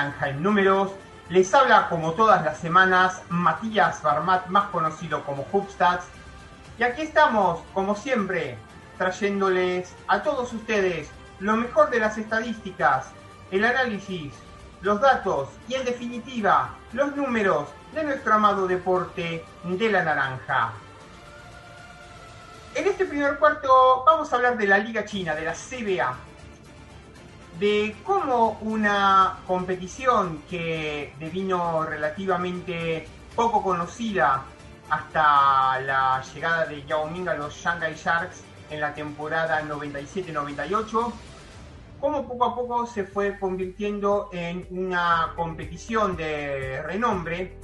Naranja en Números. Les habla como todas las semanas Matías Barmat, más conocido como Hubstats. Y aquí estamos, como siempre, trayéndoles a todos ustedes lo mejor de las estadísticas, el análisis, los datos y en definitiva los números de nuestro amado deporte de la naranja. En este primer cuarto vamos a hablar de la Liga China, de la CBA, de cómo una competición que devino relativamente poco conocida hasta la llegada de Yao Ming a los Shanghai Sharks en la temporada 97-98, cómo poco a poco se fue convirtiendo en una competición de renombre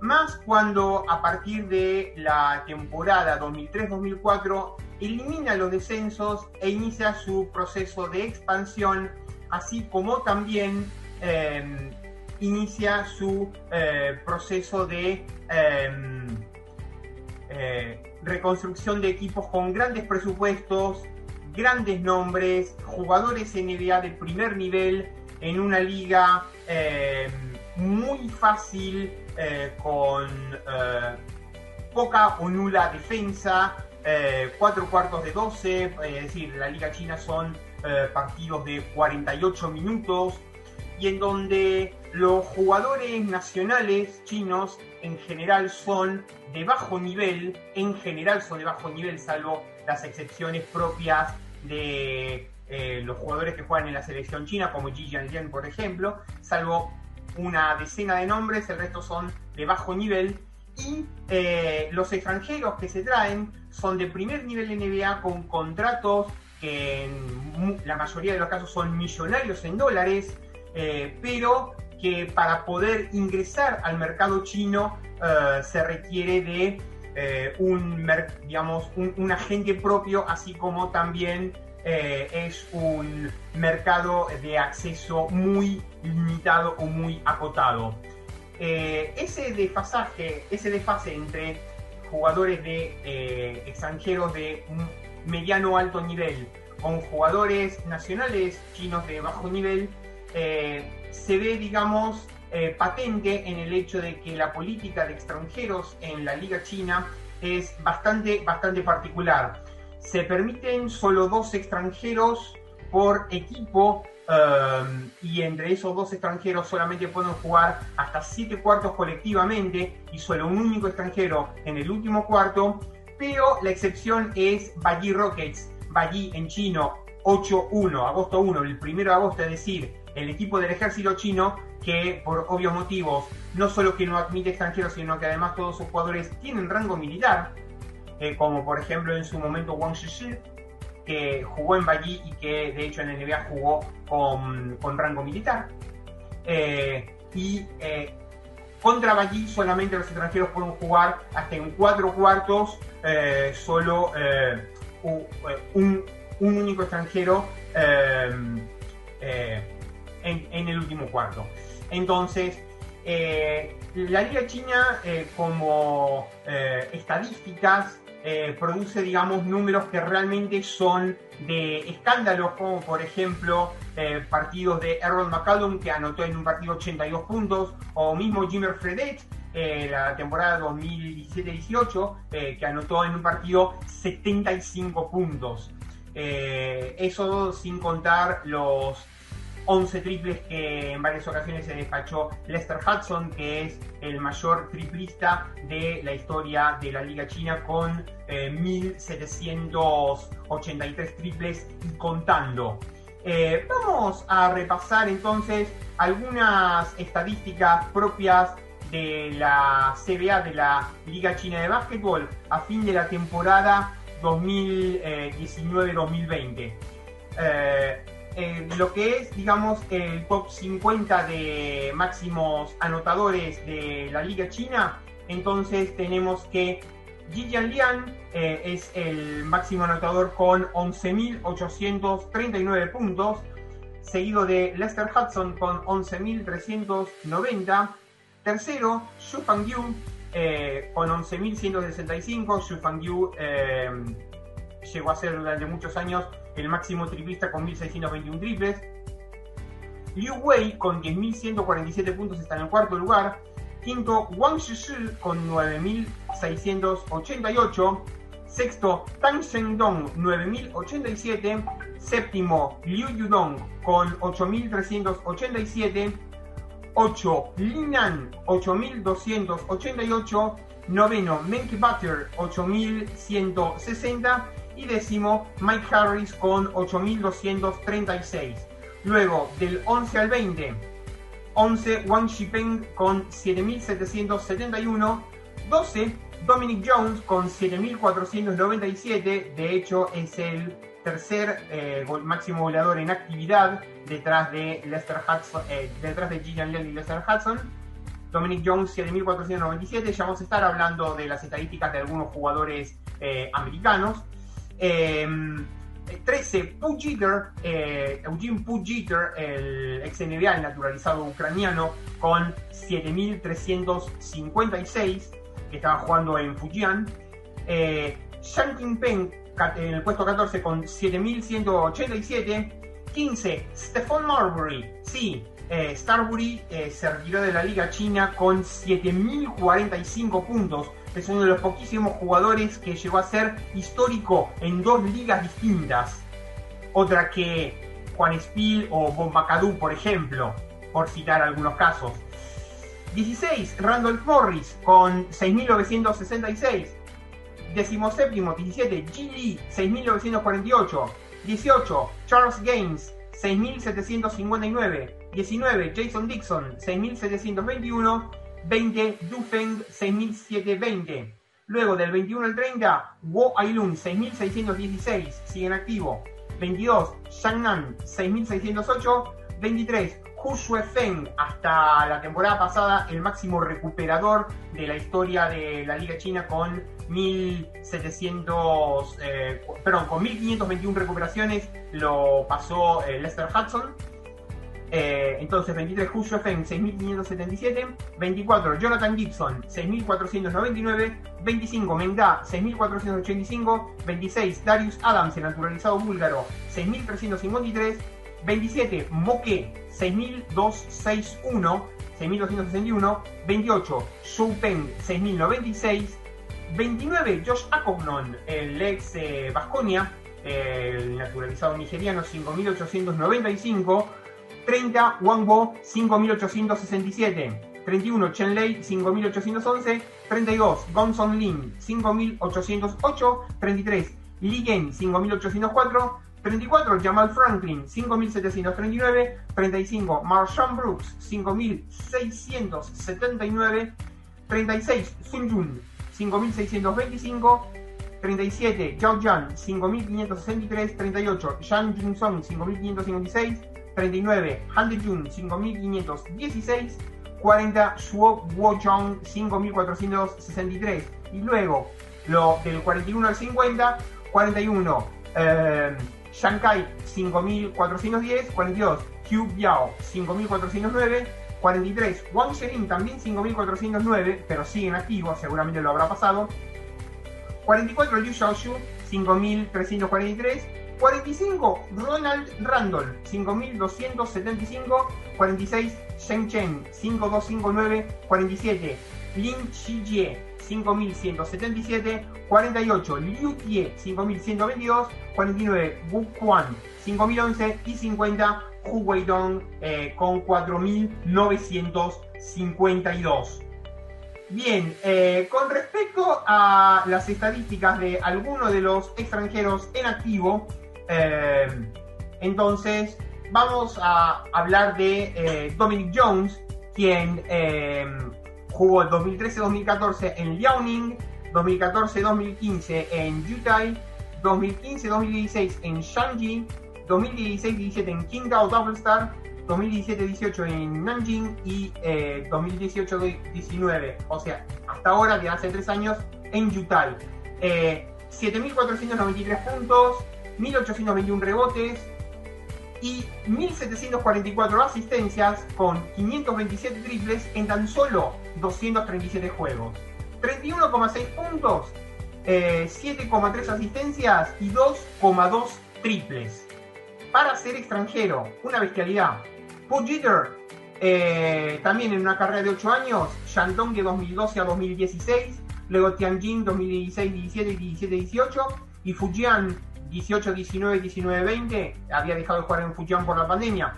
más cuando a partir de la temporada 2003-2004 elimina los descensos e inicia su proceso de expansión, así como también em, inicia su eh, proceso de em, eh, reconstrucción de equipos con grandes presupuestos, grandes nombres, jugadores NBA de primer nivel en una liga em, muy fácil eh, con poca o nula defensa, eh, cuatro cuartos de 12, es decir, la Liga China son partidos de 48 minutos y en donde los jugadores nacionales chinos en general son de bajo nivel, en general son de bajo nivel, salvo las excepciones propias de los jugadores que juegan en la selección china, como Ji Jianlian, por ejemplo, salvo una decena de nombres, el resto son de bajo nivel. Y eh, los extranjeros que se traen son de primer nivel NBA con contratos que en la mayoría de los casos son millonarios en dólares, eh, pero que para poder ingresar al mercado chino eh, se requiere de un, digamos, un agente propio, así como también eh, es un mercado de acceso muy limitado o muy acotado. Eh, ese desfasaje, ese desfase entre jugadores de eh, extranjeros de mediano alto nivel con jugadores nacionales chinos de bajo nivel se ve, digamos, patente en el hecho de que la política de extranjeros en la liga china es bastante, bastante particular. Se permiten solo dos extranjeros por equipo um, y entre esos dos extranjeros solamente pueden jugar hasta siete cuartos colectivamente y solo un único extranjero en el último cuarto, pero la excepción es Bayi Rockets, Bayi en chino 8-1, agosto 1, el 1 de agosto, es decir, el equipo del ejército chino que por obvios motivos no solo que no admite extranjeros, sino que además todos sus jugadores tienen rango militar, eh, como por ejemplo en su momento Wang Shishi, que jugó en Bayi y que de hecho en el NBA jugó con, rango militar. Eh, y eh, contra Bayi solamente los extranjeros pueden jugar hasta en cuatro cuartos, solo un, un, único extranjero en, en, el último cuarto. Entonces, la Liga China como estadísticas eh, produce, digamos, números que realmente son de escándalos, como por ejemplo eh, partidos de Errol McCallum, que anotó en un partido 82 puntos, o mismo Jimmer Fredette, eh, la temporada 2017-18, que anotó en un partido 75 puntos. eso sin contar los 11 triples que en varias ocasiones se despachó Lester Hudson, que es el mayor triplista de la historia de la Liga China con 1.783 eh, triples y contando. Eh, vamos a repasar entonces algunas estadísticas propias de la CBA, de la Liga China de Básquetbol, a fin de la temporada 2019-2020 lo que es, digamos, el top 50 de máximos anotadores de la Liga China, entonces tenemos que Ji Lian eh, es el máximo anotador con 11.839 puntos, seguido de Lester Hudson con 11.390. Tercero, Xu Fangyu eh, con 11.165. Xu Fangyu eh, llegó a ser durante muchos años el máximo triplista con 1.621 triples. Liu Wei con 10.147 puntos está en el cuarto lugar. Quinto, Wang Shishi con 9.688. Sexto, Tang Shengdong 9.087. Séptimo, Liu Yudong con 8.387. 8, Linan 8.288. Noveno, Menke Butter 8.160. Y décimo, Mike Harris con 8.236. Luego, del 11 al 20, 11 Wang Shipeng con 7.771, 12 Dominic Jones con 7.497, de hecho es el tercer eh, máximo goleador en actividad detrás de Lester Hudson, eh, detrás de Gillian Lell y Lester Hudson. Dominic Jones 7.497, ya vamos a estar hablando de las estadísticas de algunos jugadores eh, americanos. 13, Pujiter, eh, Eugene Pujiter, el ex NBA, naturalizado ucraniano, con 7.356, que estaba jugando en Fujian. Eh, Shanking Peng, en el puesto 14, con 7.187. 15, Stephon Marbury, sí, eh, Starbury eh, se retiró de la Liga China con 7.045 puntos es uno de los poquísimos jugadores que llegó a ser histórico en dos ligas distintas. Otra que Juan Spiel o Bombacadú, por ejemplo, por citar algunos casos. 16, Randolph Morris con 6.966. 17, 17, G. Lee, 6.948. 18, Charles Gaines, 6.759. 19, Jason Dixon, 6.721. 20, Dufeng 6720. Luego del 21 al 30, Wo Ailun 6616, sigue en activo. 22, Shangnan 6608. 23, Hu Feng, hasta la temporada pasada el máximo recuperador de la historia de la Liga China con 1700, eh, perdón, con 1521 recuperaciones lo pasó eh, Lester Hudson. Eh, entonces, 23 Hu Feng 6577, 24 Jonathan Gibson 6499, 25 Mengda 6485, 26 Darius Adams, el naturalizado búlgaro 6353, 27 Moke 6261, 6261, 28 Shou Peng 6096, 29 Josh Akognon, el ex Vasconia, el naturalizado nigeriano 5895, 30 Wang Bo 5867, 31 Chen Lei 5811, 32 Gonson Lin 5808, 33 Li Gen 5804, 34 Jamal Franklin 5739, 35 Marshawn Brooks 5679, 36 Sun Jun 5625, 37 Zhao Jian 5563, 38 Shang Jun Song 5556, 39 Han Jun 5516, 40 Shuo Wojong 5463 y luego lo del 41 al 50, 41 eh, Shanghai 5410, 42 Hu Biao 5409, 43 Wang Sherin también 5409, pero sigue en activo, seguramente lo habrá pasado. 44 Liu Xiaoxu 5343 45, Ronald Randall, 5275, 46, Sheng Chen, 5259, 47, Lin Xijie, 5177, 48, Liu Tie, 5122, 49, Wu Quan, 5011 y 50, Hu Weidong eh, con 4952. Bien, eh, con respecto a las estadísticas de algunos de los extranjeros en activo, eh, entonces, vamos a hablar de eh, Dominic Jones, quien eh, jugó el 2013-2014 en Liaoning, 2014-2015 en Yutai, 2015-2016 en Shanji, 2016-17 en Qingdao Double Star, 2017-18 en Nanjing y 2018-19, o sea, hasta ahora, de hace tres años, en Yutai. 7.493 puntos, 1.821 rebotes y 1.744 asistencias con 527 triples en tan solo 237 juegos. 31,6 puntos, 7,3 eh, asistencias y 2,2 triples. Para ser extranjero, una bestialidad. Paul eh, también en una carrera de 8 años, Shandong de 2012 a 2016, luego Tianjin 2016, 17 y 17, 18, y Fujian 18, 19, 19, 20, había dejado de jugar en Fujian por la pandemia.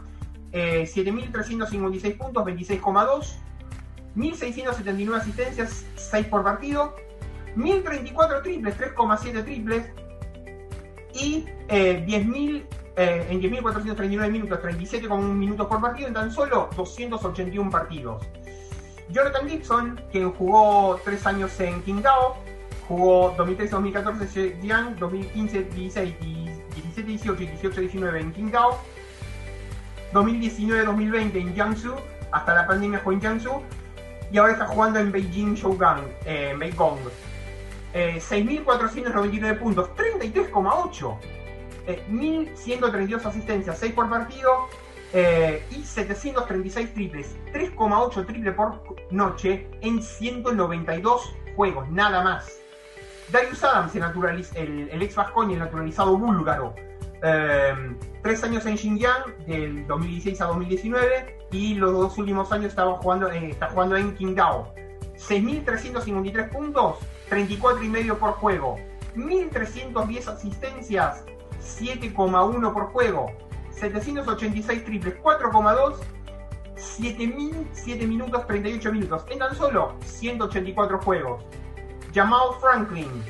7.356 puntos, 26,2. 1.679 asistencias, 6 por partido. 1.034 triples, 3,7 triples. Y 10.000 eh, en 10.439 minutos, 37,1 minutos por partido en tan solo 281 partidos. Jonathan Gibson, quien jugó 3 años en Qingdao, jugó 2013-2014 en Zhejiang, 2015-16, 17-18 y 18-19 en Qingdao, 2019-2020 en Jiangsu, hasta la pandemia jugó en Jiangsu, y ahora está jugando en Beijing Shougang, eh, en Beigong. 6.499 puntos, 33,8. 1.132 asistencias, 6 por partido. Eh, y 736 triples, 3,8 triple por noche en 192 juegos, nada más. Darius Adams, el, el, ex Vascoña, el naturalizado búlgaro, eh, tres años en Xinjiang, del 2016 a 2019, y los dos últimos años estaba jugando, eh, está jugando en Qingdao. 6.353 puntos, 34 y medio por juego, 1.310 asistencias, 7,1 por juego, 786 triples, 4,2, 7 minutos, 38 minutos, en tan solo 184 juegos. Jamal Franklin,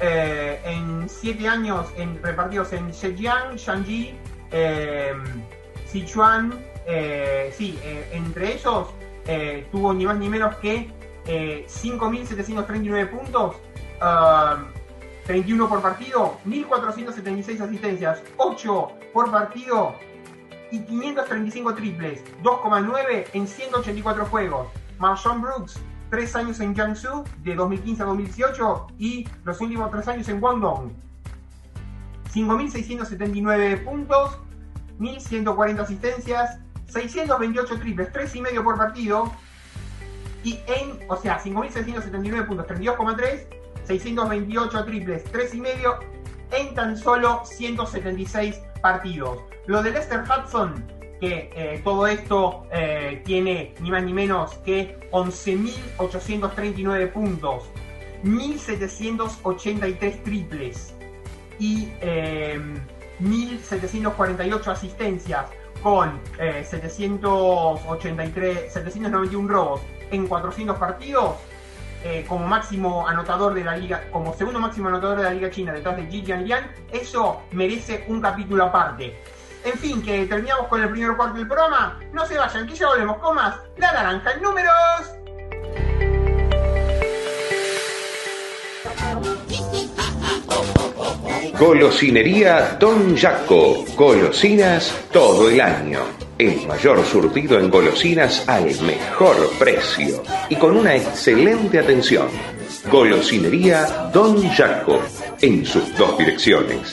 eh, en 7 años en, repartidos en Zhejiang, Shanxi, eh, Sichuan, eh, sí, entre ellos tuvo ni más ni menos que 5.739 puntos, 31 por partido, 1.476 asistencias, 8 por partido y 535 triples, 2,9 en 184 juegos. Marshawn Brooks, 3 años en Jiangsu, de 2015 a 2018, y los últimos 3 años en Guangdong. 5.679 puntos, 1.140 asistencias, 628 triples, 3,5 por partido. Y en, o sea, 5.679 puntos, 32,3, 628 triples, 3,5 en tan solo 176 partidos. Lo de Lester Hudson, que eh, todo esto eh, tiene ni más ni menos que 11.839 puntos, 1.783 triples y 1.748 eh, asistencias con 783, 791 robos en 400 partidos, como máximo anotador de la liga, como segundo máximo anotador de la liga china detrás de Ji Jianlian, eso merece un capítulo aparte. En fin, que terminamos con el primer cuarto del programa. No se vayan, que ya volvemos con más La Naranja en Números. Golosinería Don Jaco. Golosinas todo el año. El mayor surtido en golosinas al mejor precio y con una excelente atención. Golosinería Don Jaco. En sus dos direcciones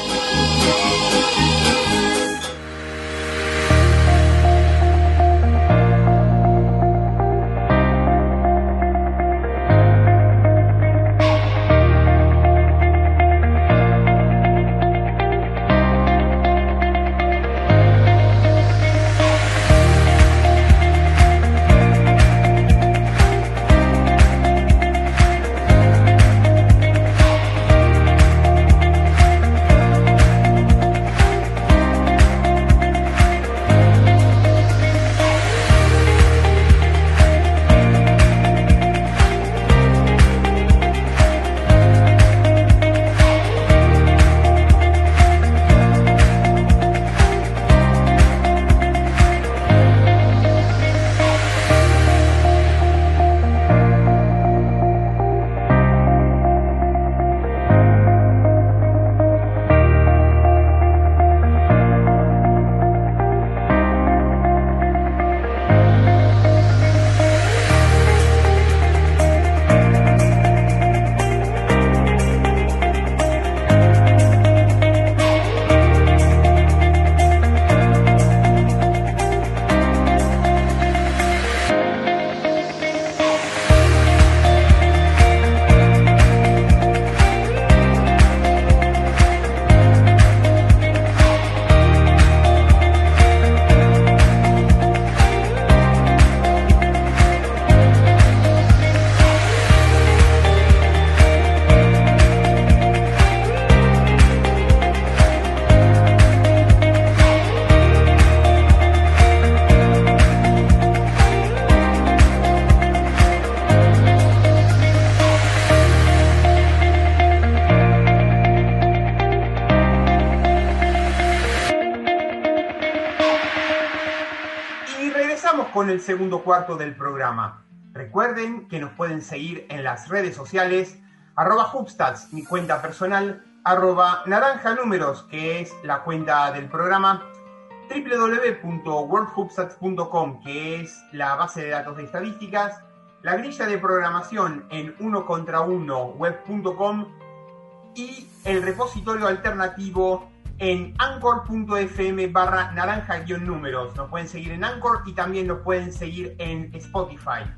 Segundo cuarto del programa. Recuerden que nos pueden seguir en las redes sociales, arroba Hubstats, mi cuenta personal, arroba naranja números, que es la cuenta del programa, www.worldhubstats.com, que es la base de datos de estadísticas, la grilla de programación en uno contra uno web.com y el repositorio alternativo en anchor.fm barra naranja-números. Nos pueden seguir en Anchor y también nos pueden seguir en Spotify.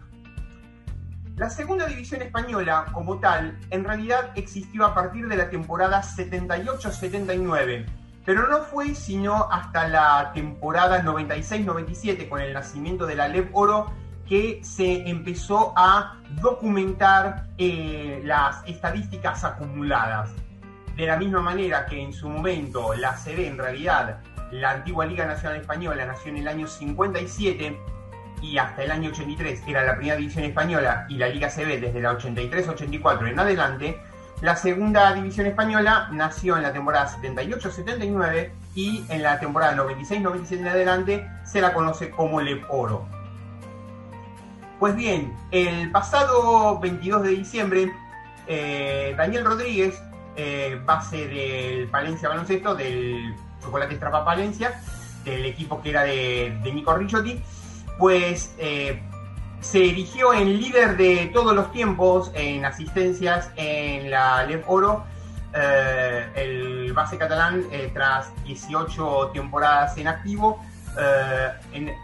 La segunda división española, como tal, en realidad existió a partir de la temporada 78-79, pero no fue sino hasta la temporada 96-97, con el nacimiento de la LEV Oro, que se empezó a documentar eh, las estadísticas acumuladas. De la misma manera que en su momento la CB, en realidad, la antigua Liga Nacional Española, nació en el año 57 y hasta el año 83 era la primera división española y la Liga CB desde la 83-84 en adelante, la segunda división española nació en la temporada 78-79 y en la temporada 96-97 en adelante se la conoce como LEP Oro. Pues bien, el pasado 22 de diciembre, eh, Daniel Rodríguez eh, base del Palencia Baloncesto, del Chocolate Estrapa Palencia, del equipo que era de, Nico Ricciotti, pues eh, se erigió en líder de todos los tiempos en asistencias en la LEV Oro. Eh, el base catalán, tras 18 temporadas en activo,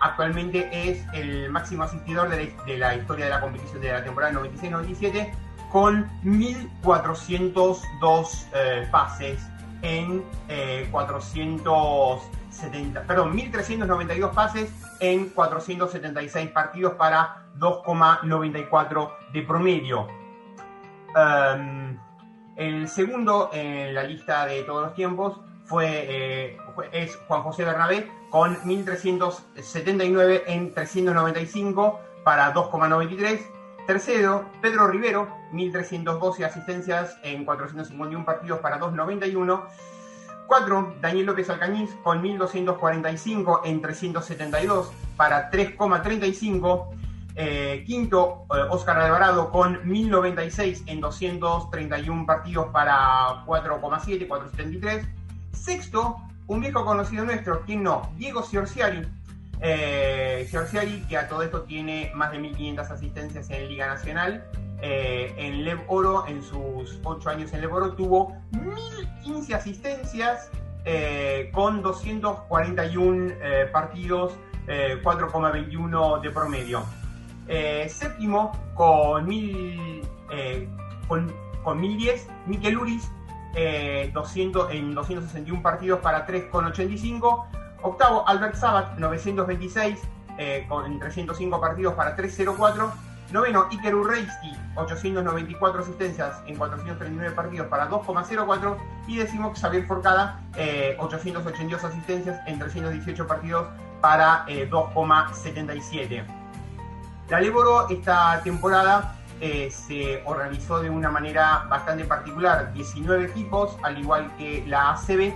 actualmente es el máximo asistidor de la, de la historia de la competición de la temporada 96-97 con 1.402 eh, pases en 470, eh, perdón, 1.392 pases en 476 partidos para 2,94 de promedio. Em, el segundo en la lista de todos los tiempos fue, eh, es Juan José Bernabé con 1.379 en 395 para 2,93 Tercero, Pedro Rivero, 1.312 asistencias en 451 partidos para 2.91. Cuatro, Daniel López Alcañiz con 1.245 en 372 para 3,35. Eh, quinto, Oscar eh, Alvarado con 1.096 en 231 partidos para 4,7, 4,73. Sexto, un viejo conocido nuestro, quien no, Diego Ciorciari eh, que a todo esto tiene más de 1.500 asistencias en Liga Nacional. Eh, en Lev Oro, en sus 8 años en Lev Oro, tuvo 1.015 asistencias eh, con 241 eh, partidos, 4,21 de promedio. séptimo, con, 1000, con, con 1010, Miquel Uris, 200, en 261 partidos para 3,85. Octavo, Albert Sabat, 926, eh, con 305 partidos para 304. Noveno, Iker Urreiski, 894 asistencias en 439 partidos para 2,04. Y décimo, Xavier Forcada, 882 eh, asistencias en 318 partidos para 2,77. Eh, La Leboro esta temporada se organizó de una manera bastante particular. 19 equipos, al igual que la ACB,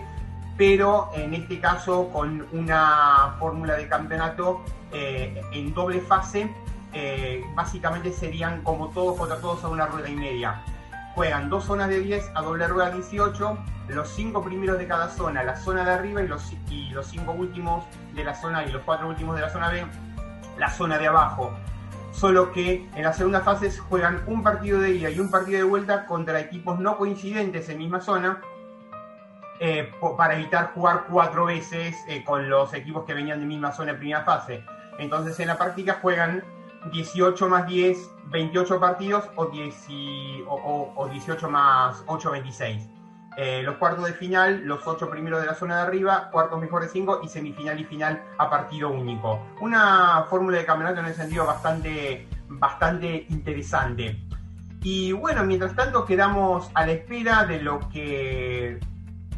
pero en este caso con una fórmula de campeonato eh, en doble fase, eh, básicamente serían como todos contra todos a una rueda y media. Juegan dos zonas de 10 a doble rueda 18, los cinco primeros de cada zona, la zona de arriba y los, y los cinco últimos de la zona y los cuatro últimos de la zona B, la zona de abajo. Solo que en la segunda fase juegan un partido de ida y un partido de vuelta contra equipos no coincidentes en misma zona eh, para evitar jugar cuatro veces eh, con los equipos que venían de misma zona en primera fase. Entonces en la práctica juegan 18 más 10, 28 partidos o, 18 más 8, 26. Eh, los cuartos de final, los 8 primeros de la zona de arriba, cuartos mejores 5 y semifinal y final a partido único. Una fórmula de campeonato en el sentido bastante, bastante interesante. Y bueno, mientras tanto quedamos a la espera de lo que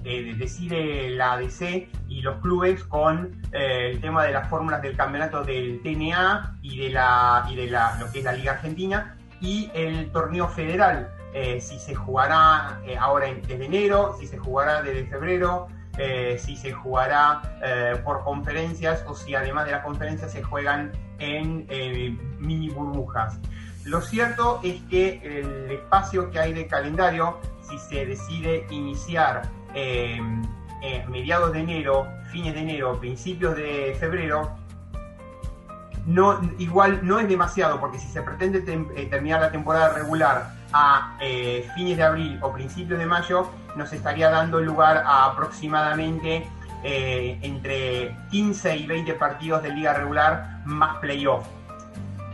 decide la ADC y los clubes con eh, el tema de las fórmulas del campeonato del TNA y de la y de la lo que es la Liga Argentina y el torneo federal eh, si se jugará eh, ahora en, desde enero si se jugará desde febrero eh, si se jugará eh, por conferencias o si además de las conferencias se juegan en mini burbujas. Lo cierto es que el espacio que hay de calendario, si se decide iniciar mediados de enero, fines de enero, principios de febrero, no, igual no es demasiado, porque si se pretende eh, terminar la temporada regular a eh, fines de abril o principios de mayo, nos estaría dando lugar a aproximadamente eh, entre 15 y 20 partidos de liga regular más playoff.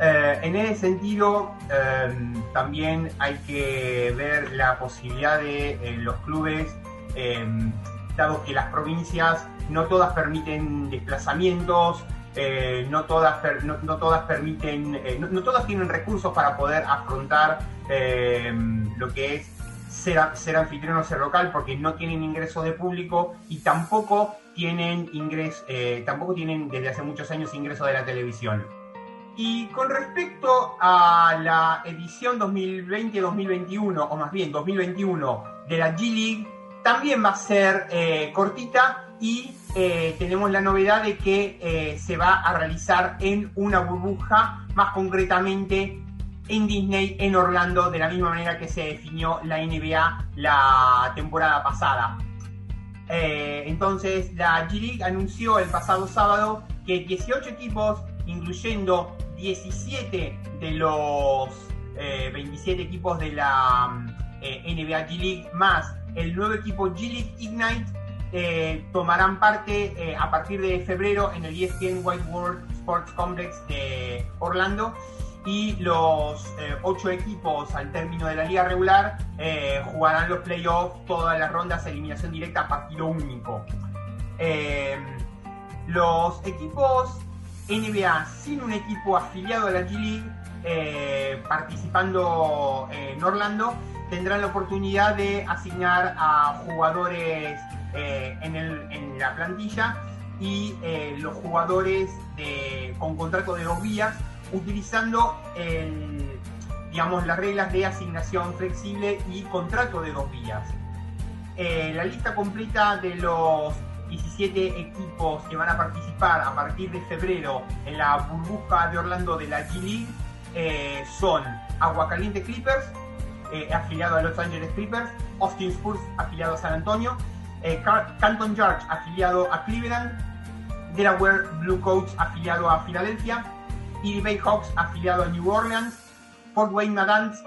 en ese sentido, también hay que ver la posibilidad de los clubes, em, dado que las provincias no todas permiten desplazamientos, eh, no, todas no, todas permiten, eh, no, todas tienen recursos para poder afrontar eh, lo que es ser, ser anfitrión o ser local porque no tienen ingreso de público y tampoco tienen ingreso, tampoco tienen desde hace muchos años ingreso de la televisión. Y con respecto a la edición 2020-2021, o más bien 2021 de la G-League, también va a ser cortita y eh, tenemos la novedad de que eh, se va a realizar en una burbuja, más concretamente en Disney, en Orlando, de la misma manera que se definió la NBA la temporada pasada. Eh, entonces, la G-League anunció el pasado sábado que 18 equipos, incluyendo 17 de los 27 equipos de la NBA G-League, más el nuevo equipo G-League Ignite, eh, tomarán parte eh, a partir de febrero en el ESPN White World Sports Complex de Orlando y los eh, ocho equipos al término de la liga regular jugarán los playoffs, todas las rondas, eliminación directa, partido único. los equipos NBA sin un equipo afiliado a la G-League participando en Orlando tendrán la oportunidad de asignar a jugadores eh, en, la plantilla y eh, los jugadores con contrato de dos vías utilizando digamos, las reglas de asignación flexible y contrato de dos vías. Eh, la lista completa de los 17 equipos que van a participar a partir de febrero en la burbuja de Orlando de la G-League son Aguacaliente Clippers, afiliado a Los Angeles Clippers, Austin Spurs, afiliado a San Antonio, eh, Canton George afiliado a Cleveland, Delaware Blue Coats afiliado a Filadelfia, Erie Bay Hawks afiliado a New Orleans, Fort Wayne Madans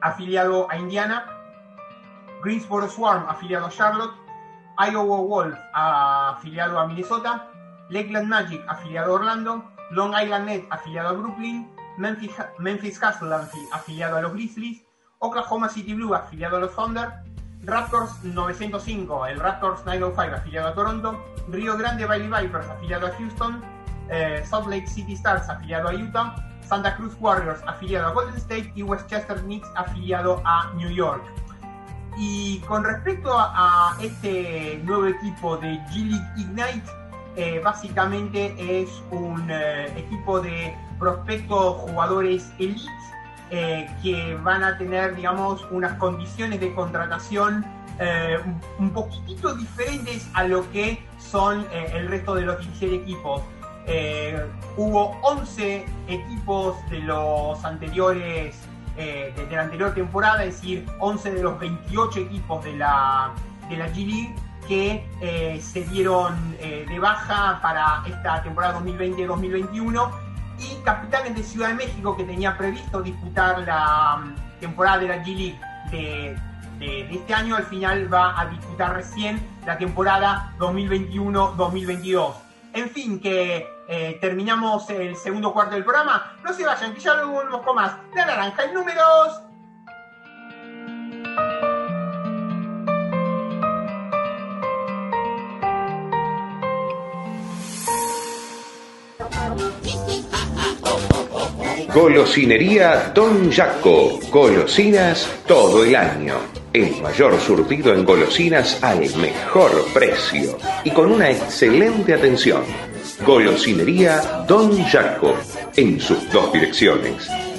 afiliado a Indiana, Greensboro Swarm afiliado a Charlotte, Iowa Wolf afiliado a Minnesota, Lakeland Magic afiliado a Orlando, Long Island Net afiliado a Brooklyn, Memphis, Memphis Hustle afiliado a los Grizzlies, Oklahoma City Blue afiliado a los Thunder, Raptors 905, el Raptors 905 afiliado a Toronto, Rio Grande Valley Vipers afiliado a Houston, eh, Salt Lake City Stars afiliado a Utah, Santa Cruz Warriors afiliado a Golden State. Y Westchester Knicks afiliado a New York. Y con respecto a, este nuevo equipo de G-League Ignite, eh, básicamente es un eh, equipo de prospectos jugadores elite eh, que van a tener, digamos, unas condiciones de contratación eh, un poquitito diferentes a lo que son eh, el resto de los 17 equipos. hubo 11 equipos de los anteriores, de, la anterior temporada, es decir, 11 de los 28 equipos de la, de la G-League que se dieron de baja para esta temporada 2020-2021 y Capitanes de Ciudad de México, que tenía previsto disputar la mm, temporada de la G-League de, este año, al final va a disputar recién la temporada 2021-2022. En fin, que eh, terminamos el segundo cuarto del programa. No se vayan, que ya luego volvemos con más. La naranja, el número Golosinería Don Jaco. Golosinas todo el año. El mayor surtido en golosinas al mejor precio y con una excelente atención. Golosinería Don Jaco. En sus dos direcciones.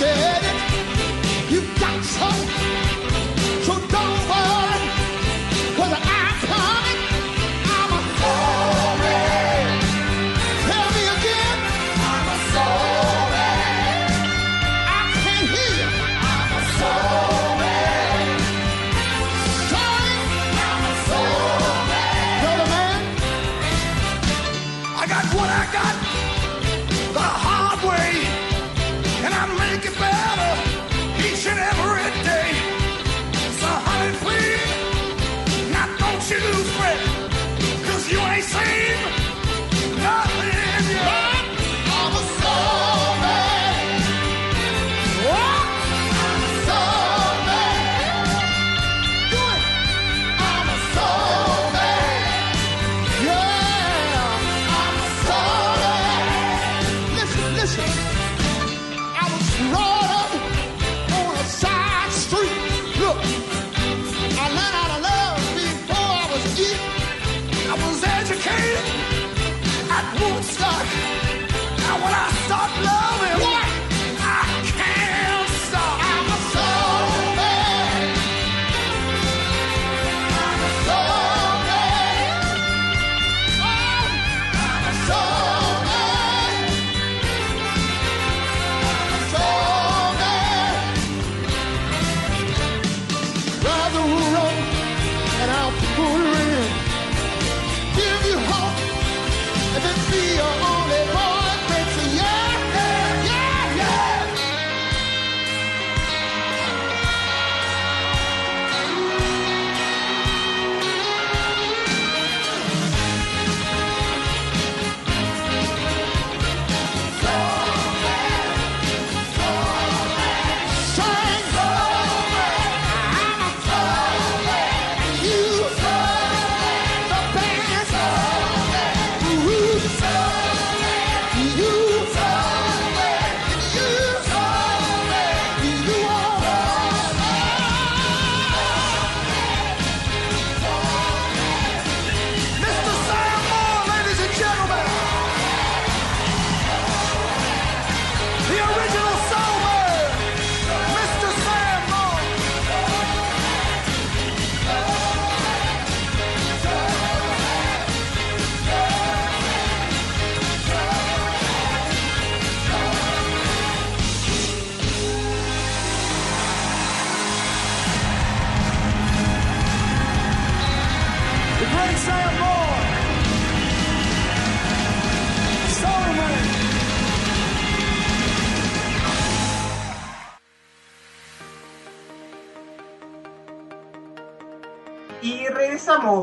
said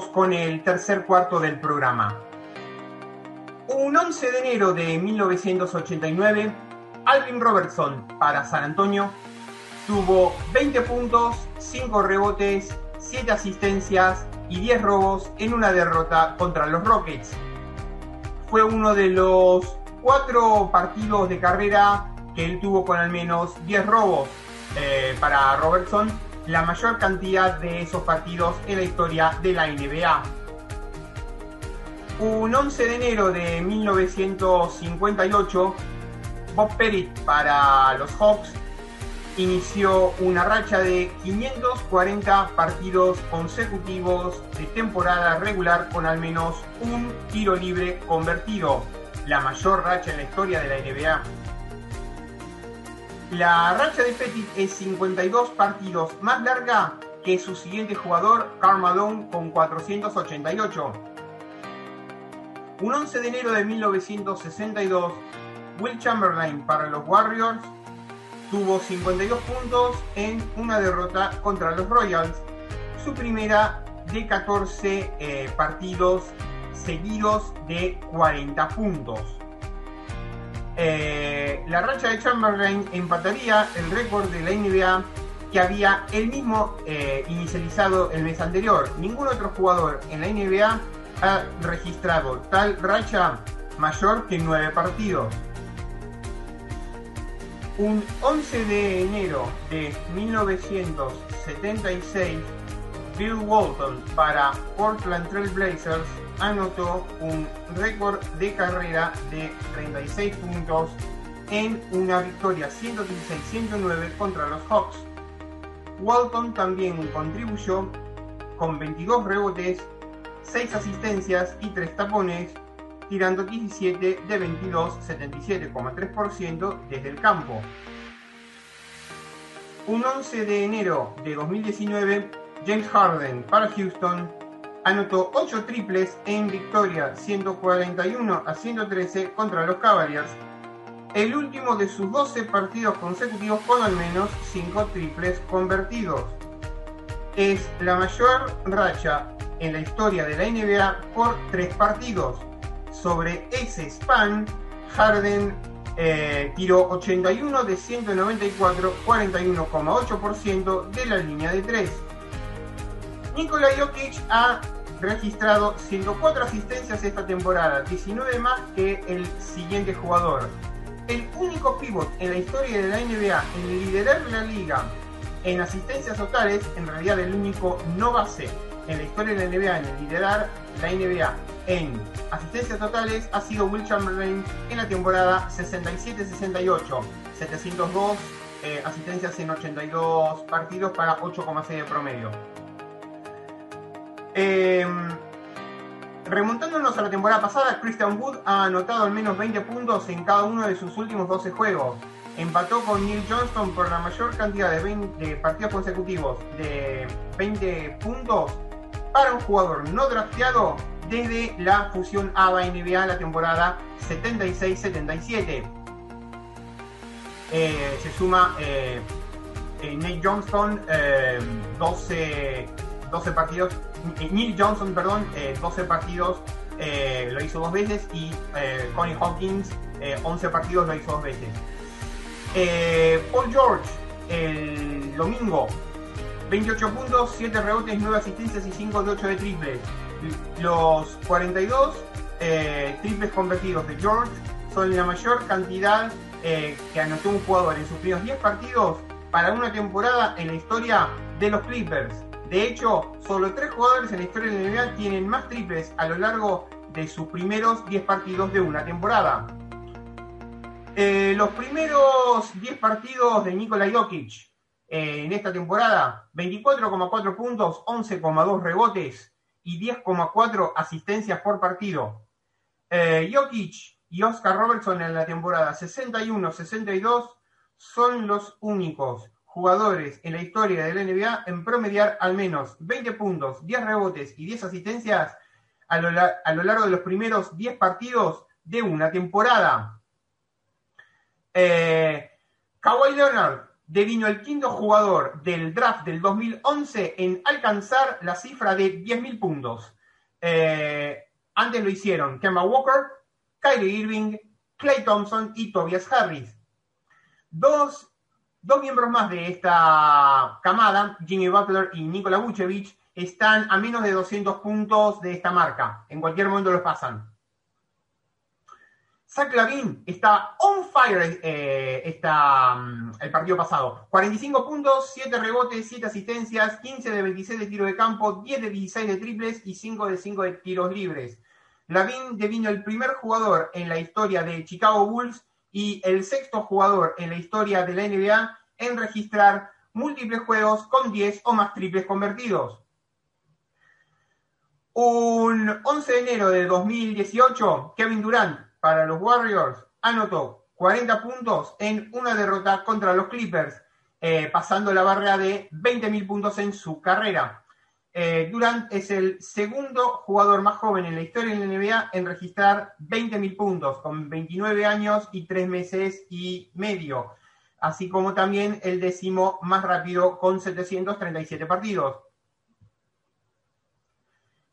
con el tercer cuarto del programa. Un 11 de enero de 1989, Alvin Robertson para San Antonio tuvo 20 puntos, 5 rebotes, 7 asistencias y 10 robos en una derrota contra los Rockets. Fue uno de los cuatro partidos de carrera que él tuvo con al menos 10 robos eh, para Robertson la mayor cantidad de esos partidos en la historia de la NBA. Un 11 de enero de 1958, Bob Pettit para los Hawks inició una racha de 540 partidos consecutivos de temporada regular con al menos un tiro libre convertido, la mayor racha en la historia de la NBA. La racha de Petit es 52 partidos más larga que su siguiente jugador, Karl Malone, con 488. Un 11 de enero de 1962, Will Chamberlain para los Warriors tuvo 52 puntos en una derrota contra los Royals, su primera de 14 eh, partidos seguidos de 40 puntos. Eh, la racha de Chamberlain empataría el récord de la NBA que había él mismo eh, inicializado el mes anterior. Ningún otro jugador en la NBA ha registrado tal racha mayor que 9 partidos. Un 11 de enero de 1976, Bill Walton para Portland Trail Blazers anotó un récord de carrera de 36 puntos en una victoria 116-109 contra los Hawks. Walton también contribuyó con 22 rebotes, 6 asistencias y 3 tapones, tirando 17 de 22, 77,3% desde el campo. Un 11 de enero de 2019, James Harden para Houston anotó 8 triples en victoria 141 a 113 contra los Cavaliers, el último de sus 12 partidos consecutivos con al menos 5 triples convertidos. Es la mayor racha en la historia de la NBA por 3 partidos. Sobre ese span, Harden eh, tiró 81 de 194, 41,8% de la línea de 3. Nikola Jokic ha registrado 104 asistencias esta temporada, 19 más que el siguiente jugador. El único pivot en la historia de la NBA en liderar la liga en asistencias totales, en realidad el único no base en la historia de la NBA en liderar la NBA en asistencias totales ha sido Will Chamberlain en la temporada 67-68, 702 eh, asistencias en 82 partidos para 8,6 de promedio. Em, remontándonos a la temporada pasada, Christian Wood ha anotado al menos 20 puntos en cada uno de sus últimos 12 juegos. Empató con Neil Johnston por la mayor cantidad de, partidos consecutivos de 20 puntos para un jugador no drafteado desde la fusión ABA-NBA la temporada 76-77. Eh, se suma eh, eh, Nate Johnston, 12, 12 partidos eh, Neil Johnson, perdón, 12 eh, partidos eh, lo hizo dos veces y Connie Hawkins 11 partidos lo hizo dos veces. Paul George el domingo 28 puntos, 7 rebotes, 9 asistencias y 5 de 8 de triples. Los 42 triples convertidos de George son la mayor cantidad que anotó un jugador en sus primeros 10 partidos para una temporada en la historia de los Clippers. De hecho, solo tres jugadores en la historia de la NBA tienen más triples a lo largo de sus primeros 10 partidos de una temporada. Eh, los primeros 10 partidos de Nikola Jokic eh, en esta temporada, 24,4 puntos, 11,2 rebotes y 10,4 asistencias por partido. Eh, Jokic y Oscar Robertson en la temporada 61-62 son los únicos jugadores en la historia de la NBA en promediar al menos 20 puntos, 10 rebotes y 10 asistencias a lo, largo de los primeros 10 partidos de una temporada. Eh, Kawhi Leonard devino el quinto jugador del draft del 2011 en alcanzar la cifra de 10.000 puntos. Eh, antes lo hicieron Kemba Walker, Kyrie Irving, Clay Thompson y Tobias Harris. Dos Dos miembros más de esta camada, Jimmy Butler y Nikola Vucevic, están a menos de 200 puntos de esta marca. En cualquier momento los pasan. Zach Lavin está on fire eh, mm, el partido pasado. 45 puntos, 7 rebotes, 7 asistencias, 15 de 26 de tiro de campo, 10 de 16 de triples y 5 de 5 de tiros libres. Lavin devino el primer jugador en la historia de Chicago Bulls y el sexto jugador en la historia de la NBA en registrar múltiples juegos con 10 o más triples convertidos. Un 11 de enero de 2018, Kevin Durant para los Warriors anotó 40 puntos en una derrota contra los Clippers eh, pasando la barrera de 20.000 puntos en su carrera. Eh, Durant es el segundo jugador más joven en la historia de la NBA en registrar 20.000 puntos, con 29 años y 3 meses y medio, así como también el décimo más rápido con 737 partidos.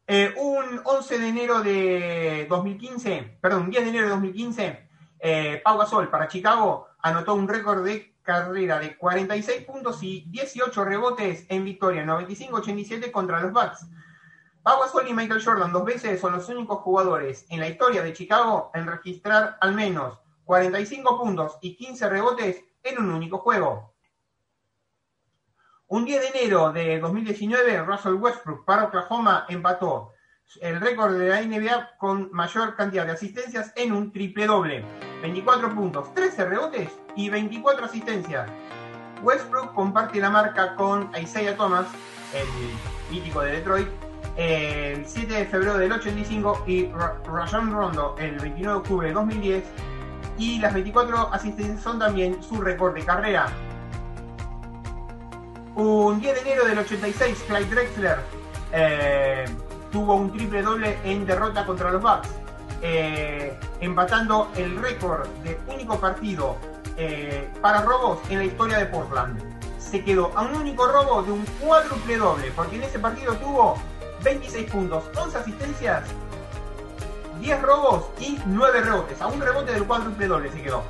Eh, un 11 de enero de 2015, perdón, 10 de enero de 2015, eh, Pau Gasol para Chicago anotó un récord de carrera de 46 puntos y 18 rebotes en victoria 95-87 contra los Bucks. Pau Gasol y Michael Jordan dos veces son los únicos jugadores en la historia de Chicago en registrar al menos 45 puntos y 15 rebotes en un único juego. Un 10 de enero de 2019, Russell Westbrook para Oklahoma empató el récord de la NBA con mayor cantidad de asistencias en un triple doble. 24 puntos, 13 rebotes y 24 asistencias. Westbrook comparte la marca con Isaiah Thomas, el mítico de Detroit, el 7 de febrero del 85 y Rajon Rondo el 29 de octubre de 2010. Y las 24 asistencias son también su récord de carrera. Un 10 de enero del 86, Clyde Drexler eh, tuvo un triple doble en derrota contra los Bucks, eh, empatando el récord de único partido eh, para robos en la historia de Portland. Se quedó a un único robo de un cuádruple doble, porque en ese partido tuvo 26 puntos, 11 asistencias, 10 robos y 9 rebotes. A un rebote del cuádruple doble se quedó.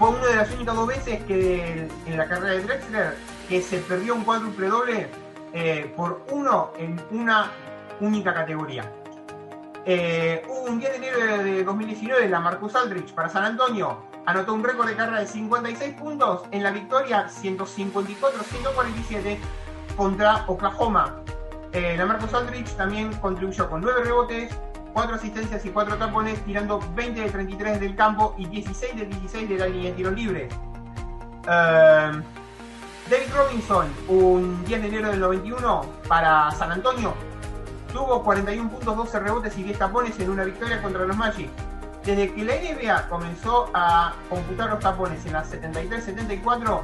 Fue una de las únicas dos veces que en la carrera de Drexler que se perdió un cuádruple doble eh, por uno en una única categoría. Eh, un 10 de enero de 2019, la Marcus Aldrich para San Antonio anotó un récord de carrera de 56 puntos en la victoria 154-147 contra Oklahoma. Eh, la Marcus Aldrich también contribuyó con 9 rebotes, 4 asistencias y 4 tapones, tirando 20 de 33 del campo y 16 de 16 de la línea de tiros libres. David Robinson, un 10 de enero del 91 para San Antonio, tuvo 41 puntos, 12 rebotes y 10 tapones en una victoria contra los Magic. Desde que la NBA comenzó a computar los tapones en las 73-74,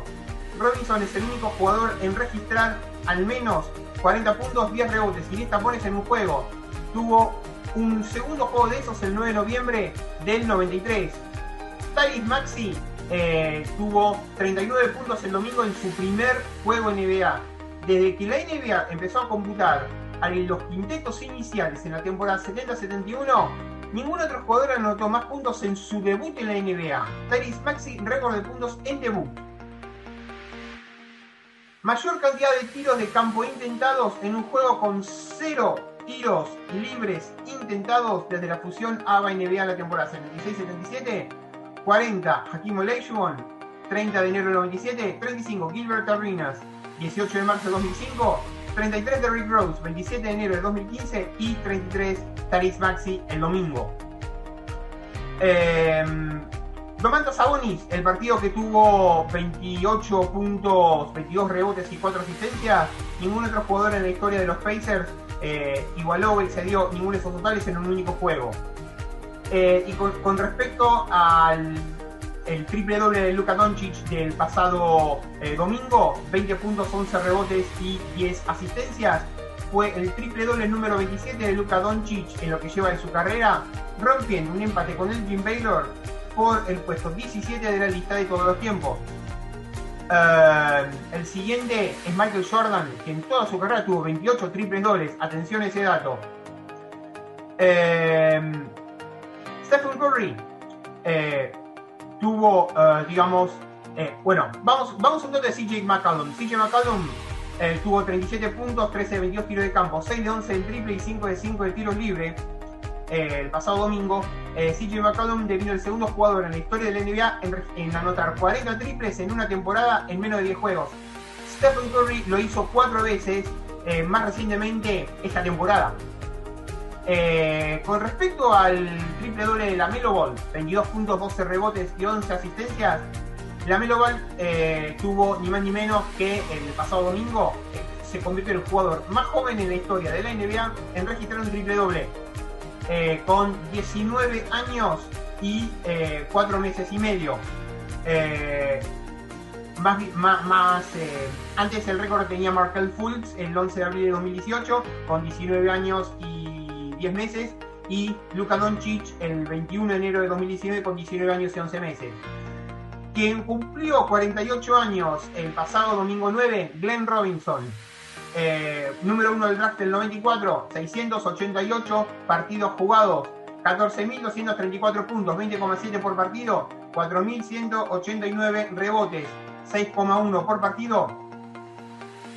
Robinson es el único jugador en registrar al menos 40 puntos, 10 rebotes y 10 tapones en un juego. Tuvo un segundo juego de esos el 9 de noviembre del 93. Talis Maxi eh, tuvo 39 puntos el domingo en su primer juego NBA. Desde que la NBA empezó a computar a los quintetos iniciales en la temporada 70-71, ningún otro jugador anotó más puntos en su debut en la NBA. Tyrese Maxi, récord de puntos en debut. Mayor cantidad de tiros de campo intentados en un juego con cero tiros libres intentados desde la fusión ABA-NBA en la temporada 76-77 40 Hakim Olajuwon, 30 de enero del 97, 35 Gilbert Arenas, 18 de marzo de 2005, 33 de Rick Rose, 27 de enero de 2015 y 33 Taris Maxi el domingo. Eh, Domantas Sabonis, el partido que tuvo 28 puntos, 22 rebotes y 4 asistencias, ningún otro jugador en la historia de los Pacers eh, igualó o excedió ninguno de esos totales en un único juego. Eh, y con, respecto al triple doble de Luka Doncic del pasado eh, domingo, 20 puntos, 11 rebotes y 10 asistencias, fue el triple doble número 27 de Luka Doncic en lo que lleva de su carrera, rompiendo un empate con el Jim Baylor por el puesto 17 de la lista de todos los tiempos. Eh, el siguiente es Michael Jordan, que en toda su carrera tuvo 28 triples dobles. Atención a ese dato. Stephen Curry eh, tuvo, eh, digamos, eh, bueno, vamos, vamos un toque de CJ McCallum. CJ McCallum tuvo 37 puntos, 13 de 22 tiros de campo, 6 de 11 en triple y 5 de 5 de tiros libres. el pasado domingo, CJ McCallum devino el segundo jugador en la historia de la NBA en, anotar 40 triples en una temporada en menos de 10 juegos. Stephen Curry lo hizo 4 veces, más recientemente esta temporada. Eh, con respecto al triple doble de la Melo Ball, 22 puntos, 12 rebotes y 11 asistencias, la Melo Ball eh, tuvo ni más ni menos que el pasado domingo eh, se convirtió en el jugador más joven en la historia de la NBA en registrar un triple doble, con 19 años y 4 meses y medio. más, antes el récord tenía Markel Fultz el 11 de abril de 2018 con 19 años y 10 meses y Luka Doncic el 21 de enero de 2019 con 19 años y 11 meses. Quien cumplió 48 años el pasado domingo 9, Glenn Robinson, eh, número 1 del draft del 94, 688 partidos jugados, 14.234 puntos, 20,7 por partido, 4.189 rebotes, 6,1 por partido,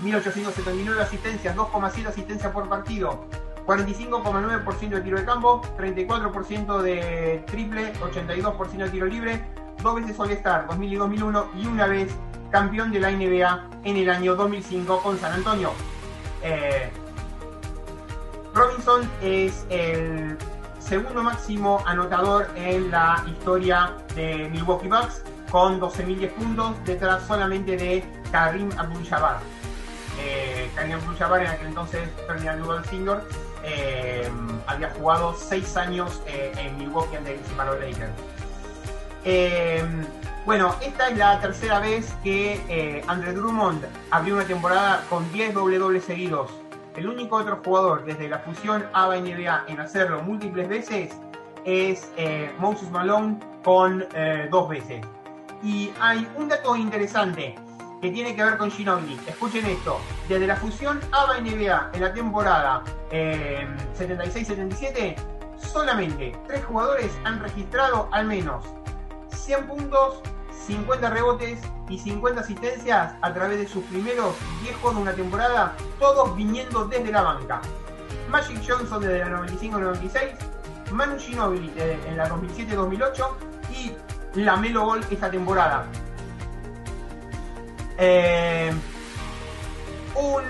1.879 asistencias, 2,7 asistencias por partido, 45,9% de tiro de campo, 34% de triple, 82% de tiro libre, dos veces All-Star 2000 y 2001 y una vez campeón de la NBA en el año 2005 con San Antonio. Eh, Robinson es el segundo máximo anotador en la historia de Milwaukee Bucks con 12.010 puntos, detrás solamente de Karim Abdul-Jabbar. Eh, Karim Abdul-Jabbar en aquel entonces Ferdinand Lugar Senior eh, había jugado 6 años eh, en Milwaukee antes de que se Lakers. Eh, bueno, esta es la tercera vez que eh, Andre Drummond abrió una temporada con 10 doble dobles seguidos. El único otro jugador desde la fusión ABA-NBA en hacerlo múltiples veces es eh, Moses Malone con eh, dos veces. Y hay un dato interesante que tiene que ver con Ginobili. Escuchen esto. Desde la fusión ABA-NBA en la temporada 76-77, solamente tres jugadores han registrado al menos 100 puntos, 50 rebotes y 50 asistencias a través de sus primeros 10 juegos de una temporada, todos viniendo desde la banca. Magic Johnson desde la 95-96, Manu Ginobili en la 2007-2008 y la Melo Ball esta temporada. Eh, un,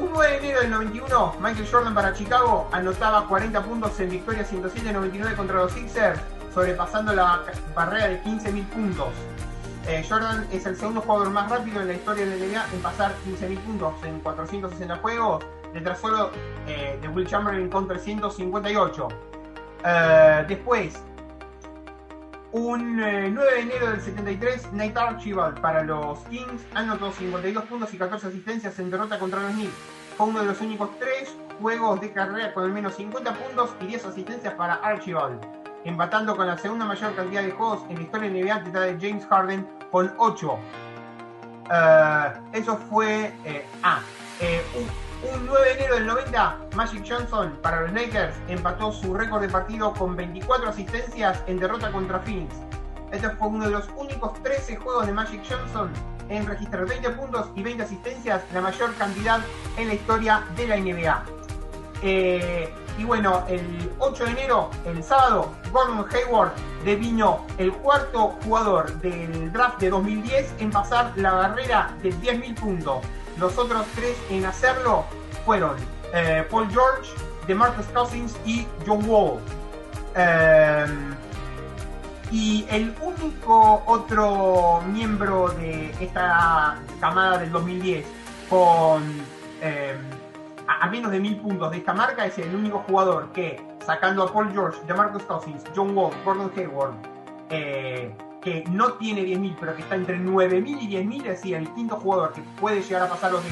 un, 9 de enero del 91, Michael Jordan para Chicago anotaba 40 puntos en victoria 107-99 contra los Sixers sobrepasando la barrera de 15.000 puntos. Eh, Jordan es el segundo jugador más rápido en la historia de la NBA en pasar 15.000 puntos en 460 juegos, detrás solo eh, de Will Chamberlain con 358. Eh, después, un 9 de enero del 73, Nate Archibald para los Kings anotó 52 puntos y 14 asistencias en derrota contra los Knicks. Fue uno de los únicos tres juegos de carrera con al menos 50 puntos y 10 asistencias para Archibald empatando con la segunda mayor cantidad de juegos en la historia de NBA detrás de James Harden con 8. Uh, eh, eso fue eh, ah, eh, un, un, 9 de enero del 90, Magic Johnson para los Lakers empató su récord de partido con 24 asistencias en derrota contra Phoenix. Este fue uno de los únicos 13 juegos de Magic Johnson en registrar 20 puntos y 20 asistencias, la mayor cantidad en la historia de la NBA. Eh, y bueno, el 8 de enero, el sábado, Gordon Hayward devino el cuarto jugador del draft de 2010 en pasar la barrera de 10.000 puntos. Los otros tres en hacerlo fueron eh, Paul George, DeMarcus Cousins y John Wall. Eh, y el único otro miembro de esta camada del 2010 con eh, a, menos de mil puntos de esta marca es el único jugador que, sacando a Paul George, DeMarcus Cousins, John Wall, Gordon Hayward, eh, que no tiene 10.000, pero que está entre 9.000 y 10.000, es decir, el quinto jugador que puede llegar a pasar los 10.000,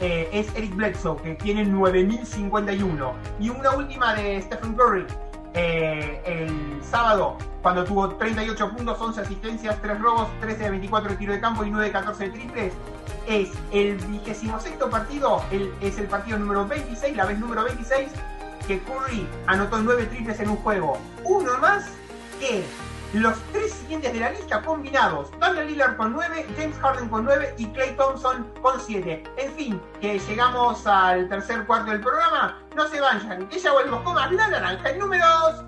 eh, es Eric Bledsoe, que tiene 9.051. Y una última de Stephen Curry, eh, el sábado, cuando tuvo 38 puntos, 11 asistencias, 3 robos, 13 de 24 de tiro de campo y 9 de 14 de triples, es el vigésimo sexto partido, el, es el partido número 26, la vez número 26, que Curry anotó 9 triples en un juego. Uno más que los tres siguientes de la lista combinados. Daniel Lillard con 9, James Harden con 9 y Clay Thompson con 7. En fin, que llegamos al tercer cuarto del programa. No se vayan, que ya volvemos con más la naranja en números.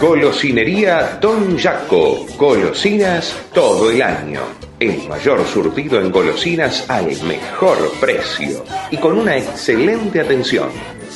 Golosinería Don Jaco. Golosinas todo el año. El mayor surtido en golosinas al mejor precio y con una excelente atención.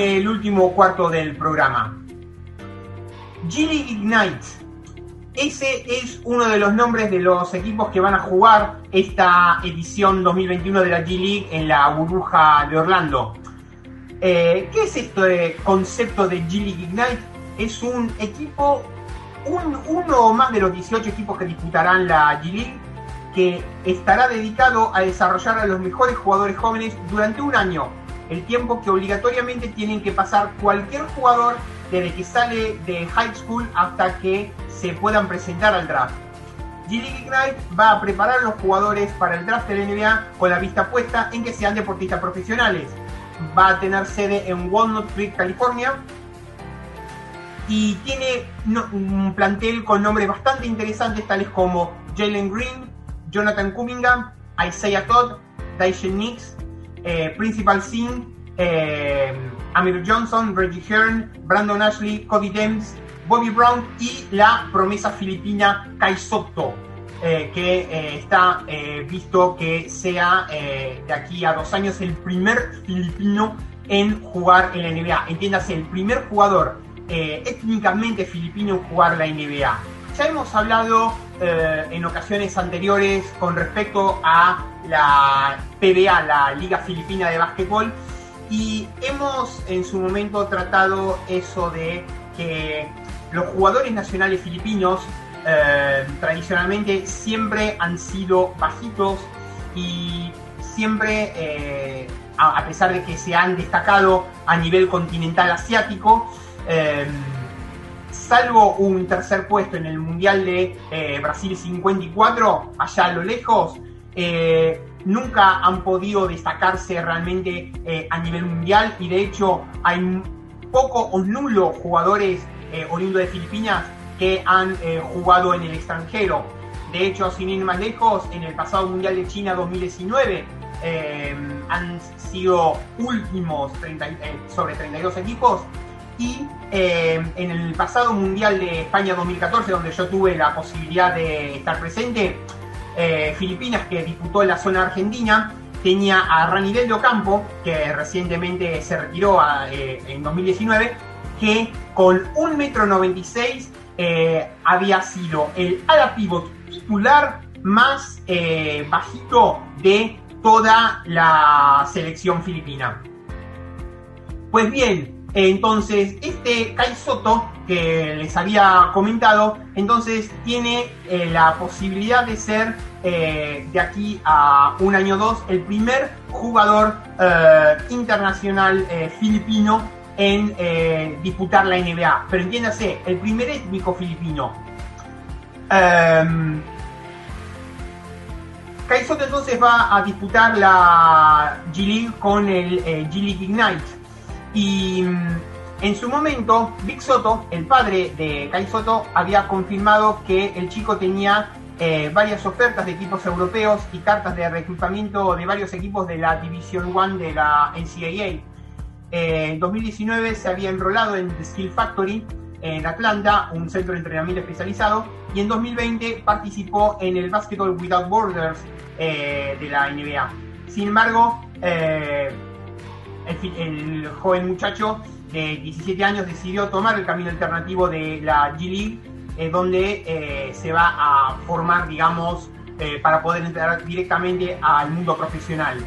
El último cuarto del programa. Gilly Ignite. Ese es uno de los nombres de los equipos que van a jugar esta edición 2021 de la G-League en la burbuja de Orlando. Eh, ¿Qué es este concepto de G-League Ignite? Es un equipo, uno o más de los 18 equipos que disputarán la G-League, que estará dedicado a desarrollar a los mejores jugadores jóvenes durante un año el tiempo que obligatoriamente tienen que pasar cualquier jugador desde que sale de high school hasta que se puedan presentar al draft. G-League Ignite va a preparar a los jugadores para el draft de la NBA con la vista puesta en que sean deportistas profesionales. Va a tener sede en Walnut Creek, California. Y tiene un plantel con nombres bastante interesantes tales como Jalen Green, Jonathan Cunningham, Isaiah Todd, Dyson Nix, eh, Principal Sin, eh, Amir Johnson, Reggie Hearn, Brandon Ashley, Cody Dems, Bobby Brown y la promesa filipina Kai Soto, eh, que está visto que sea de aquí a dos años el primer filipino en jugar en la NBA. Entiéndase, el primer jugador étnicamente filipino en jugar la NBA. Ya hemos hablado en ocasiones anteriores con respecto a la PBA, la Liga Filipina de Básquetbol, y hemos en su momento tratado eso de que los jugadores nacionales filipinos eh, tradicionalmente siempre han sido bajitos y siempre, eh, a, pesar de que se han destacado a nivel continental asiático, eh, salvo un tercer puesto en el Mundial de Brasil 54, allá a lo lejos, eh, nunca han podido destacarse realmente eh, a nivel mundial y de hecho hay poco o nulo jugadores eh, oriundos de Filipinas que han jugado en el extranjero. De hecho, sin ir más lejos, en el pasado Mundial de China 2019 han sido últimos sobre 32 equipos y en el pasado Mundial de España 2014, donde yo tuve la posibilidad de estar presente, eh, Filipinas que disputó la zona argentina, tenía a Ranidel Campo, que recientemente se retiró eh, en 2019, que con 1,96 m eh, había sido el ala pivot titular más eh, bajito de toda la selección filipina. Pues bien, entonces este Kai Soto que les había comentado, entonces tiene eh, la posibilidad de ser de aquí a un año o dos el primer jugador internacional filipino en eh, disputar la NBA. Pero entiéndase, el primer étnico filipino. Um, Soto entonces va a disputar la G-League con el eh, G-League Ignite. Y mm, en su momento, Big Soto, el padre de Kai Soto, había confirmado que el chico tenía eh, varias ofertas de equipos europeos y cartas de reclutamiento de varios equipos de la Division One de la NCAA. Eh, en 2019 se había enrolado en The Skill Factory en Atlanta, un centro de entrenamiento especializado, y en 2020 participó en el Basketball Without Borders eh, de la NBA. Sin embargo, eh, el, joven muchacho de 17 años decidió tomar el camino alternativo de la G League, donde se va a formar, digamos, para poder entrar directamente al mundo profesional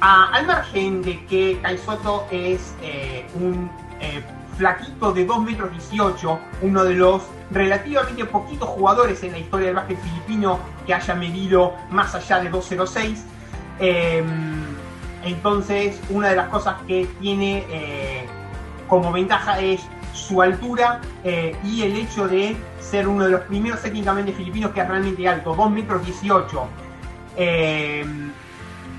al margen de que Kaisoto es eh, un eh, flaquito de 2 metros 18, uno de los relativamente poquitos jugadores en la historia del básquet filipino que haya medido más allá de 2.06. Entonces, una de las cosas que tiene eh, como ventaja es su altura y el hecho de ser uno de los primeros técnicamente filipinos que es realmente alto, 2 metros 18.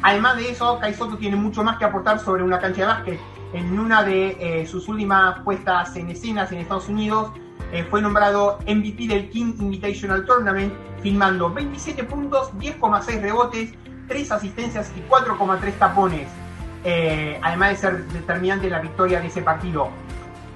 Además de eso, Kai Soto tiene mucho más que aportar sobre una cancha de básquet. En una de eh, sus últimas puestas en escenas en Estados Unidos, eh, fue nombrado MVP del King Invitational Tournament, filmando 27 puntos, 10,6 rebotes, 3 asistencias y 4,3 tapones. Eh, además de ser determinante en la victoria de ese partido.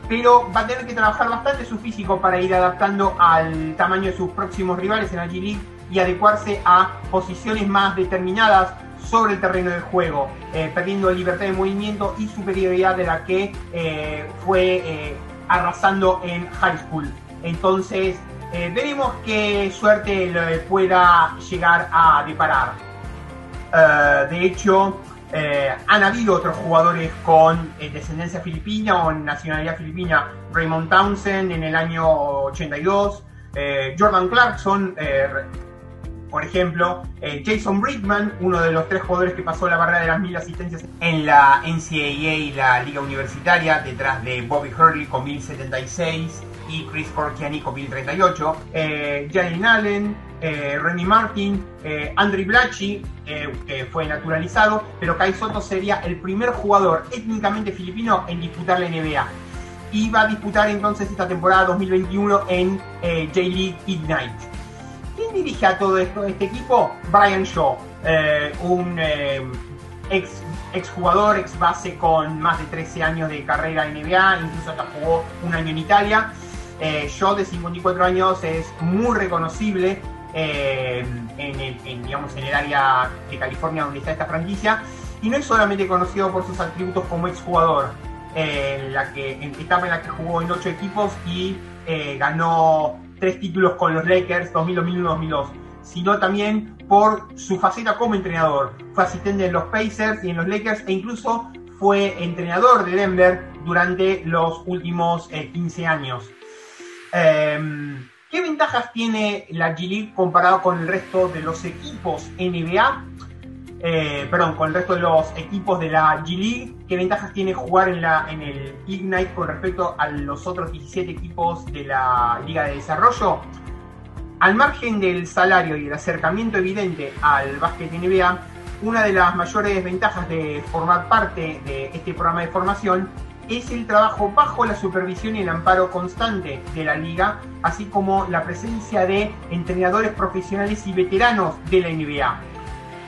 Pero va a tener que trabajar bastante su físico para ir adaptando al tamaño de sus próximos rivales en la G League y adecuarse a posiciones más determinadas sobre el terreno del juego, eh, perdiendo libertad de movimiento y superioridad de la que eh, fue eh, arrasando en high school. Entonces, veremos qué suerte le pueda llegar a deparar. De hecho, han habido otros jugadores con descendencia filipina o nacionalidad filipina. Raymond Townsend en el año 82, Jordan Clarkson por ejemplo, eh, Jason Brickman, uno de los tres jugadores que pasó la barrera de las mil asistencias en la NCAA la Liga Universitaria, detrás de Bobby Hurley con 1076 Chris Corkiani con 1038. Eh, Jalen Allen, eh, Remy Martin, eh, Andre Blacci, que fue naturalizado, pero Kai Soto sería el primer jugador étnicamente filipino en disputar la NBA. Y va a disputar entonces esta temporada 2021 en J-League Ignite dirige a todo esto, este equipo? Brian Shaw, eh, un eh, ex, ex jugador, ex base con más de 13 años de carrera en NBA, incluso hasta jugó un año en Italia. Eh, Shaw de 54 años es muy reconocible eh, en, el, digamos, en el área de California donde está esta franquicia y no es solamente conocido por sus atributos como exjugador, en la que en etapa en la que jugó en ocho equipos y ganó tres títulos con los Lakers, 2000, 2001, 2002, sino también por su faceta como entrenador. Fue asistente en los Pacers y en los Lakers e incluso fue entrenador de Denver durante los últimos 15 eh, años. Em, ¿Qué ventajas tiene la G League comparado con el resto de los equipos NBA? Eh, perdón, con el resto de los equipos de la G League, ¿qué ventajas tiene jugar en, la, en el Ignite con respecto a los otros 17 equipos de la Liga de Desarrollo? Al margen del salario y el acercamiento evidente al básquet NBA, una de las mayores ventajas de formar parte de este programa de formación es el trabajo bajo la supervisión y el amparo constante de la liga, así como la presencia de entrenadores profesionales y veteranos de la NBA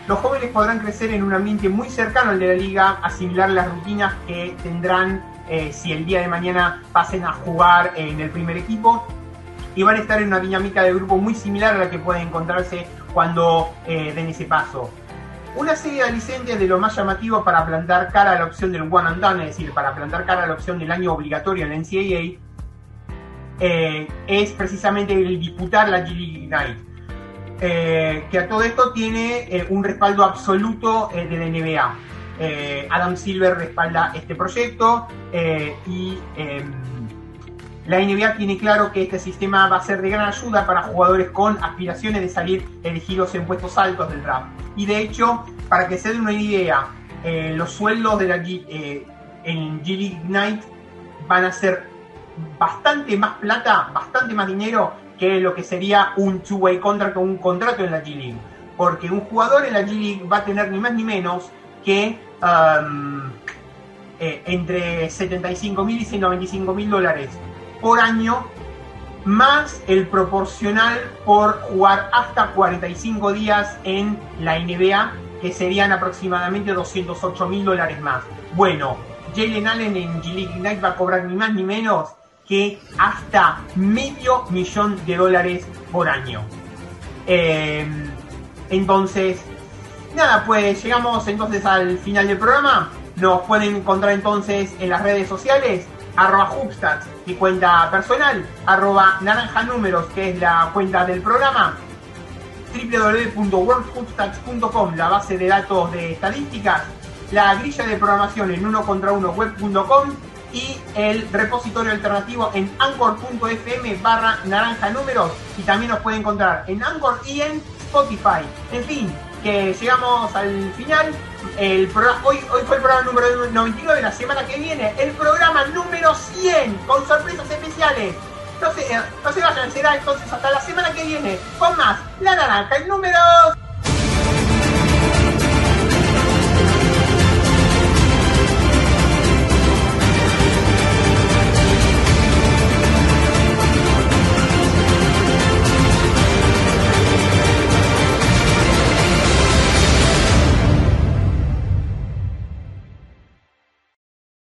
los jóvenes podrán crecer en un ambiente muy cercano al de la liga, asimilar las rutinas que tendrán eh, si el día de mañana pasen a jugar en el primer equipo y van a estar en una dinámica de grupo muy similar a la que pueden encontrarse cuando eh, den ese paso. Una serie de alicientes de lo más llamativo para plantar cara a la opción del one and done, es decir, para plantar cara a la opción del año obligatorio en la NCAA, eh, es precisamente el disputar la G Night. Eh, que a todo esto tiene eh, un respaldo absoluto de la NBA. Adam Silver respalda este proyecto y em, la NBA tiene claro que este sistema va a ser de gran ayuda para jugadores con aspiraciones de salir elegidos en puestos altos del draft. Y de hecho, para que se den una idea, los sueldos de G, en G League Night van a ser bastante más plata, bastante más dinero que lo que sería un two-way contract o un contrato en la G League. Porque un jugador en la G League va a tener ni más ni menos que um, eh, entre 75 mil y 125 mil dólares por año, más el proporcional por jugar hasta 45 días en la NBA, que serían aproximadamente 208 mil dólares más. Bueno, Jalen Allen en G League Night va a cobrar ni más ni menos que hasta medio millón de dólares por año. Em, entonces, nada, pues llegamos entonces al final del programa. Nos pueden encontrar entonces en las redes sociales, arroba Hubstats, mi cuenta personal, arroba naranja números, que es la cuenta del programa, www.worldhubstats.com, la base de datos de estadísticas, la grilla de programación en uno contra uno web.com y el repositorio alternativo en anchor.fm barra naranja números y también nos puede encontrar en Anchor y en Spotify. En fin, que llegamos al final. El hoy, hoy fue el programa número 99, la semana que viene el programa número 100 con sorpresas especiales. No se, eh, no se vayan, será entonces hasta la semana que viene con más La Naranja en números.